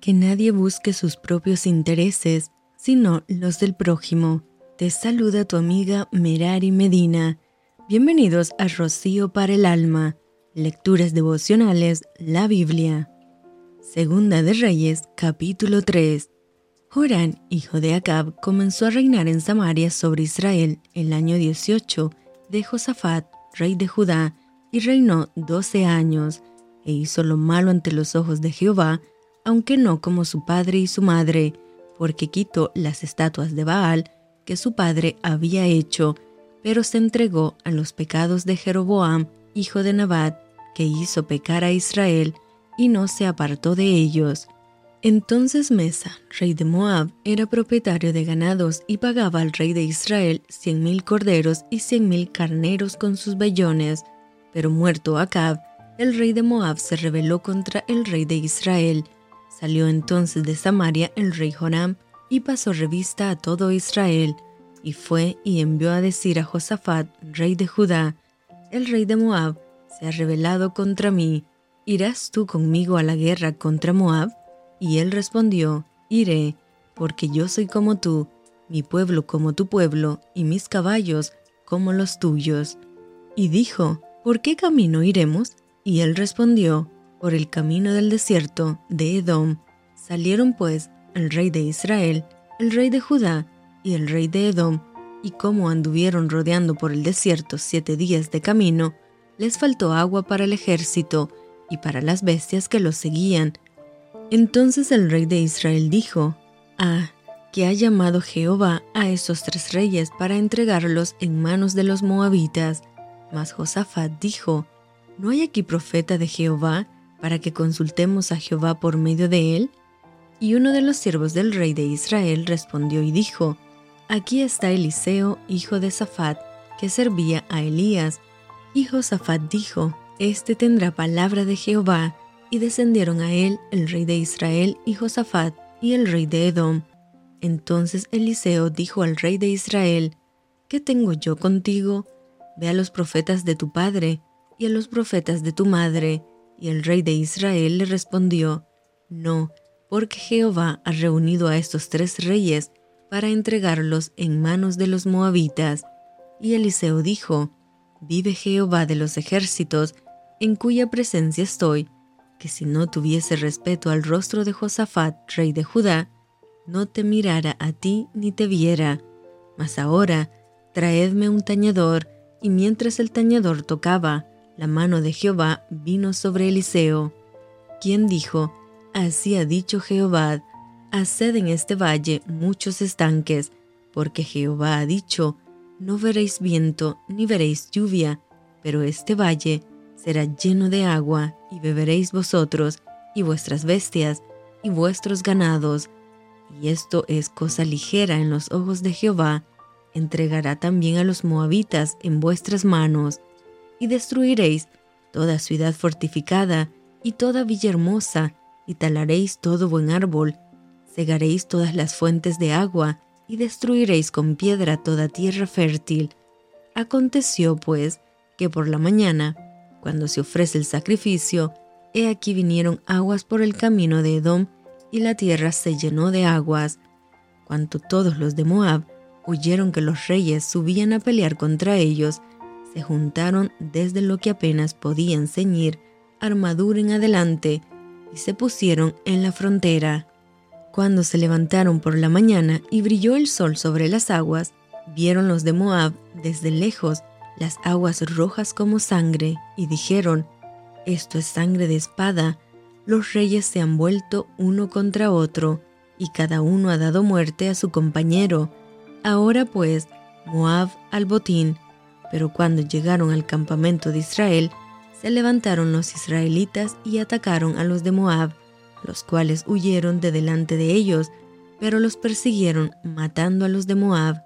que nadie busque sus propios intereses, sino los del prójimo. Te saluda tu amiga Merari Medina. Bienvenidos a Rocío para el Alma, Lecturas Devocionales, la Biblia. Segunda de Reyes, capítulo 3. Jorán, hijo de Acab, comenzó a reinar en Samaria sobre Israel el año 18 de Josafat, rey de Judá, y reinó doce años, e hizo lo malo ante los ojos de Jehová, aunque no como su padre y su madre, porque quitó las estatuas de Baal que su padre había hecho, pero se entregó a los pecados de Jeroboam, hijo de Nabat, que hizo pecar a Israel, y no se apartó de ellos. Entonces Mesa, rey de Moab, era propietario de ganados y pagaba al rey de Israel cien mil corderos y cien mil carneros con sus vellones. Pero muerto Acab, el rey de Moab se rebeló contra el rey de Israel. Salió entonces de Samaria el rey Joram y pasó revista a todo Israel, y fue y envió a decir a Josafat, rey de Judá, el rey de Moab se ha rebelado contra mí, ¿irás tú conmigo a la guerra contra Moab? Y él respondió, Iré, porque yo soy como tú, mi pueblo como tu pueblo, y mis caballos como los tuyos. Y dijo, ¿por qué camino iremos? Y él respondió, por el camino del desierto de Edom. Salieron pues el rey de Israel, el rey de Judá y el rey de Edom, y como anduvieron rodeando por el desierto siete días de camino, les faltó agua para el ejército y para las bestias que los seguían, entonces el rey de Israel dijo, Ah, que ha llamado Jehová a esos tres reyes para entregarlos en manos de los moabitas. Mas Josafat dijo, ¿no hay aquí profeta de Jehová para que consultemos a Jehová por medio de él? Y uno de los siervos del rey de Israel respondió y dijo, Aquí está Eliseo, hijo de Safat, que servía a Elías. Y Josafat dijo, Este tendrá palabra de Jehová y descendieron a él el rey de Israel y Josafat y el rey de Edom. Entonces Eliseo dijo al rey de Israel, ¿Qué tengo yo contigo? Ve a los profetas de tu padre y a los profetas de tu madre. Y el rey de Israel le respondió, No, porque Jehová ha reunido a estos tres reyes para entregarlos en manos de los moabitas. Y Eliseo dijo, Vive Jehová de los ejércitos, en cuya presencia estoy, que si no tuviese respeto al rostro de Josafat, rey de Judá, no te mirara a ti ni te viera. Mas ahora, traedme un tañedor, y mientras el tañedor tocaba, la mano de Jehová vino sobre Eliseo, quien dijo, Así ha dicho Jehová, haced en este valle muchos estanques, porque Jehová ha dicho, no veréis viento ni veréis lluvia, pero este valle será lleno de agua, y beberéis vosotros, y vuestras bestias, y vuestros ganados. Y esto es cosa ligera en los ojos de Jehová, entregará también a los moabitas en vuestras manos, y destruiréis toda ciudad fortificada, y toda villa hermosa, y talaréis todo buen árbol, cegaréis todas las fuentes de agua, y destruiréis con piedra toda tierra fértil. Aconteció, pues, que por la mañana, cuando se ofrece el sacrificio, he aquí vinieron aguas por el camino de Edom, y la tierra se llenó de aguas. Cuanto todos los de Moab oyeron que los reyes subían a pelear contra ellos, se juntaron desde lo que apenas podían ceñir armadura en adelante y se pusieron en la frontera. Cuando se levantaron por la mañana y brilló el sol sobre las aguas, vieron los de Moab desde lejos las aguas rojas como sangre, y dijeron, Esto es sangre de espada. Los reyes se han vuelto uno contra otro, y cada uno ha dado muerte a su compañero. Ahora pues, Moab al botín. Pero cuando llegaron al campamento de Israel, se levantaron los israelitas y atacaron a los de Moab, los cuales huyeron de delante de ellos, pero los persiguieron matando a los de Moab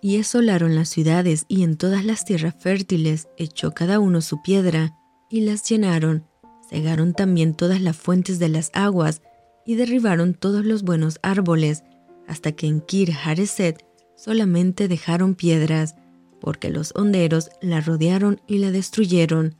y asolaron las ciudades y en todas las tierras fértiles echó cada uno su piedra, y las llenaron, cegaron también todas las fuentes de las aguas, y derribaron todos los buenos árboles, hasta que en Kir Hareset solamente dejaron piedras, porque los honderos la rodearon y la destruyeron.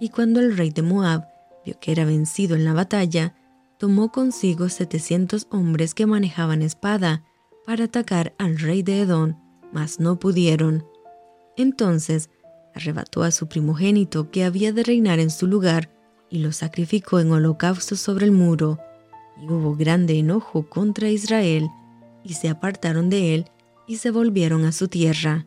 Y cuando el rey de Moab vio que era vencido en la batalla, tomó consigo setecientos hombres que manejaban espada para atacar al rey de Edom, mas no pudieron. Entonces arrebató a su primogénito que había de reinar en su lugar y lo sacrificó en holocausto sobre el muro. Y hubo grande enojo contra Israel, y se apartaron de él y se volvieron a su tierra.